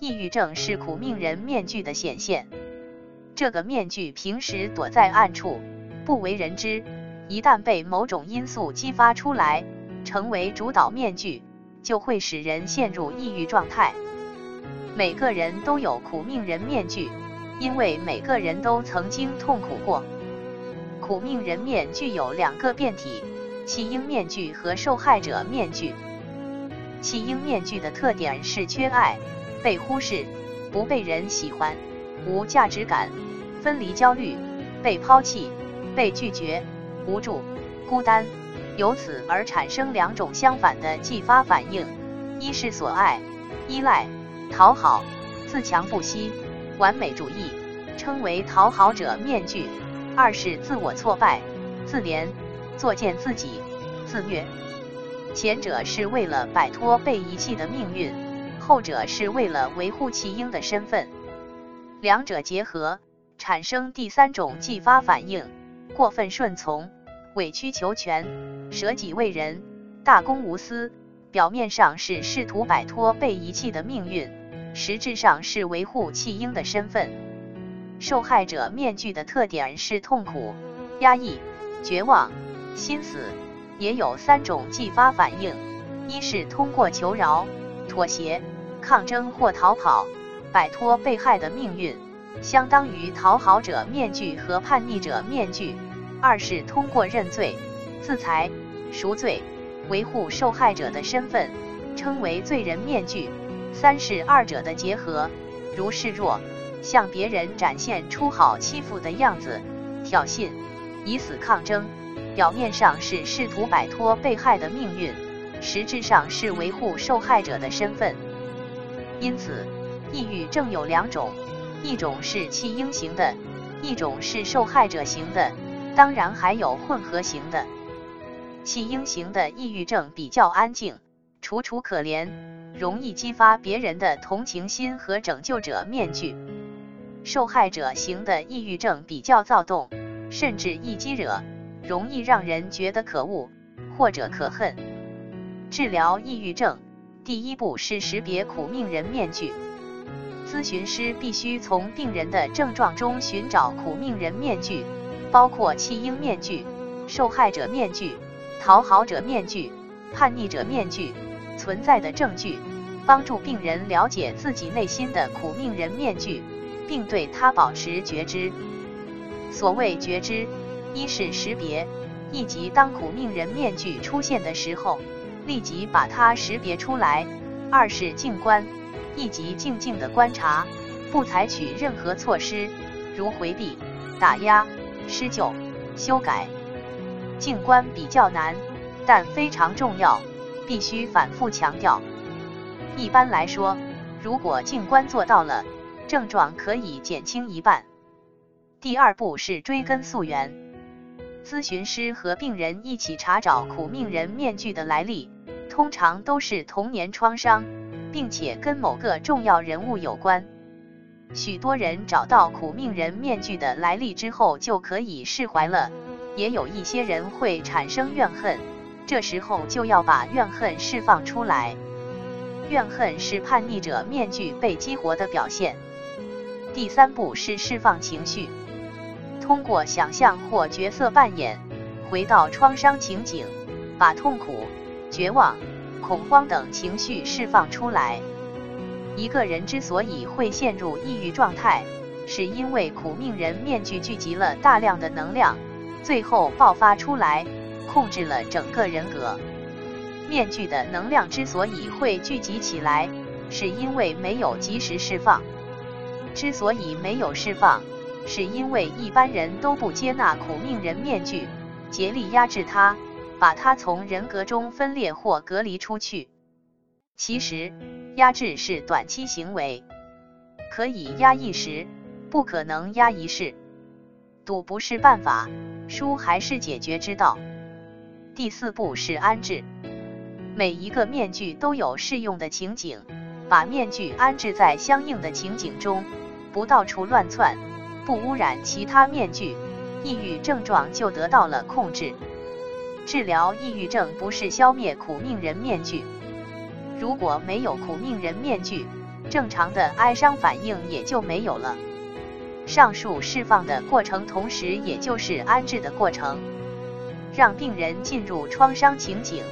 抑郁症是苦命人面具的显现。这个面具平时躲在暗处，不为人知，一旦被某种因素激发出来，成为主导面具，就会使人陷入抑郁状态。每个人都有苦命人面具，因为每个人都曾经痛苦过。苦命人面具有两个变体：弃婴面具和受害者面具。弃婴面具的特点是缺爱、被忽视、不被人喜欢、无价值感、分离焦虑、被抛弃、被拒绝、无助、孤单，由此而产生两种相反的继发反应：一是所爱、依赖、讨好、自强不息、完美主义，称为讨好者面具。二是自我挫败、自怜、作践自己、自虐。前者是为了摆脱被遗弃的命运，后者是为了维护弃婴的身份。两者结合，产生第三种继发反应：过分顺从、委曲求全、舍己为人、大公无私。表面上是试图摆脱被遗弃的命运，实质上是维护弃婴的身份。受害者面具的特点是痛苦、压抑、绝望、心死，也有三种继发反应：一是通过求饶、妥协、抗争或逃跑，摆脱被害的命运，相当于讨好者面具和叛逆者面具；二是通过认罪、自裁、赎罪，维护受害者的身份，称为罪人面具；三是二者的结合，如示弱。向别人展现出好欺负的样子，挑衅，以死抗争，表面上是试图摆脱被害的命运，实质上是维护受害者的身份。因此，抑郁症有两种，一种是弃婴型的，一种是受害者型的，当然还有混合型的。弃婴型的抑郁症比较安静，楚楚可怜，容易激发别人的同情心和拯救者面具。受害者型的抑郁症比较躁动，甚至易激惹，容易让人觉得可恶或者可恨。治疗抑郁症，第一步是识别苦命人面具。咨询师必须从病人的症状中寻找苦命人面具，包括弃婴面具、受害者面具、讨好者面具、叛逆者面具存在的证据，帮助病人了解自己内心的苦命人面具。并对他保持觉知。所谓觉知，一是识别，以及当苦命人面具出现的时候，立即把它识别出来；二是静观，以及静静的观察，不采取任何措施，如回避、打压、施救、修改。静观比较难，但非常重要，必须反复强调。一般来说，如果静观做到了，症状可以减轻一半。第二步是追根溯源，咨询师和病人一起查找苦命人面具的来历，通常都是童年创伤，并且跟某个重要人物有关。许多人找到苦命人面具的来历之后就可以释怀了，也有一些人会产生怨恨，这时候就要把怨恨释放出来。怨恨是叛逆者面具被激活的表现。第三步是释放情绪，通过想象或角色扮演，回到创伤情景，把痛苦、绝望、恐慌等情绪释放出来。一个人之所以会陷入抑郁状态，是因为苦命人面具聚集了大量的能量，最后爆发出来，控制了整个人格。面具的能量之所以会聚集起来，是因为没有及时释放。之所以没有释放，是因为一般人都不接纳苦命人面具，竭力压制它，把它从人格中分裂或隔离出去。其实，压制是短期行为，可以压一时，不可能压一世。赌不是办法，输还是解决之道。第四步是安置，每一个面具都有适用的情景，把面具安置在相应的情景中。不到处乱窜，不污染其他面具，抑郁症状就得到了控制。治疗抑郁症不是消灭苦命人面具，如果没有苦命人面具，正常的哀伤反应也就没有了。上述释放的过程，同时也就是安置的过程，让病人进入创伤情景，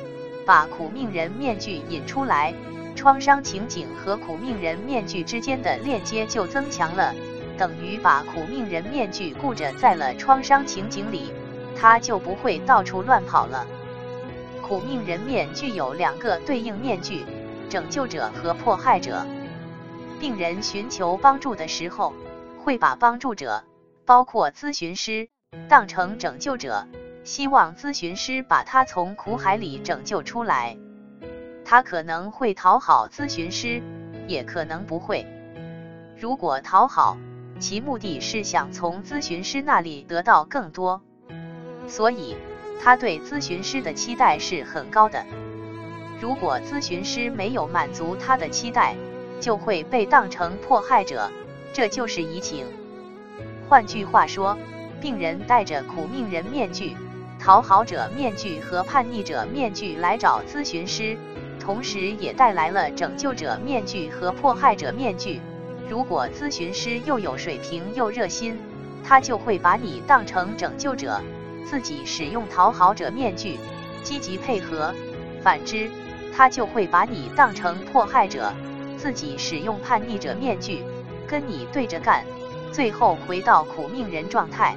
把苦命人面具引出来，创伤情景和苦命人面具之间的链接就增强了，等于把苦命人面具固着在了创伤情景里，他就不会到处乱跑了。苦命人面具有两个对应面具：拯救者和迫害者。病人寻求帮助的时候。会把帮助者，包括咨询师，当成拯救者，希望咨询师把他从苦海里拯救出来。他可能会讨好咨询师，也可能不会。如果讨好，其目的是想从咨询师那里得到更多，所以他对咨询师的期待是很高的。如果咨询师没有满足他的期待，就会被当成迫害者。这就是移情。换句话说，病人戴着苦命人面具、讨好者面具和叛逆者面具来找咨询师，同时也带来了拯救者面具和迫害者面具。如果咨询师又有水平又热心，他就会把你当成拯救者，自己使用讨好者面具，积极配合；反之，他就会把你当成迫害者，自己使用叛逆者面具。跟你对着干，最后回到苦命人状态。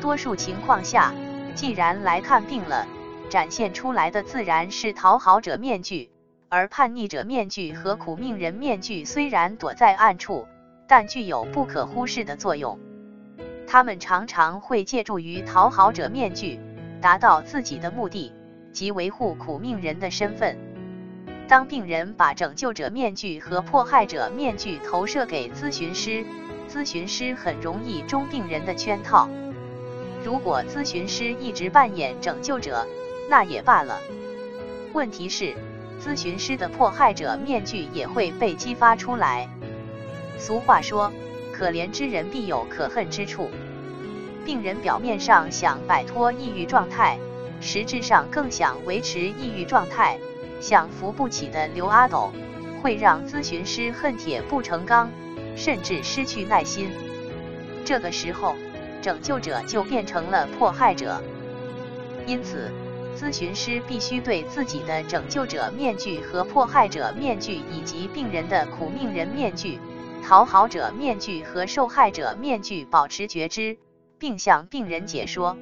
多数情况下，既然来看病了，展现出来的自然是讨好者面具，而叛逆者面具和苦命人面具虽然躲在暗处，但具有不可忽视的作用。他们常常会借助于讨好者面具，达到自己的目的，即维护苦命人的身份。当病人把拯救者面具和迫害者面具投射给咨询师，咨询师很容易中病人的圈套。如果咨询师一直扮演拯救者，那也罢了。问题是，咨询师的迫害者面具也会被激发出来。俗话说，可怜之人必有可恨之处。病人表面上想摆脱抑郁状态，实质上更想维持抑郁状态。想扶不起的刘阿斗，会让咨询师恨铁不成钢，甚至失去耐心。这个时候，拯救者就变成了迫害者。因此，咨询师必须对自己的拯救者面具和迫害者面具，以及病人的苦命人面具、讨好者面具和受害者面具保持觉知，并向病人解说。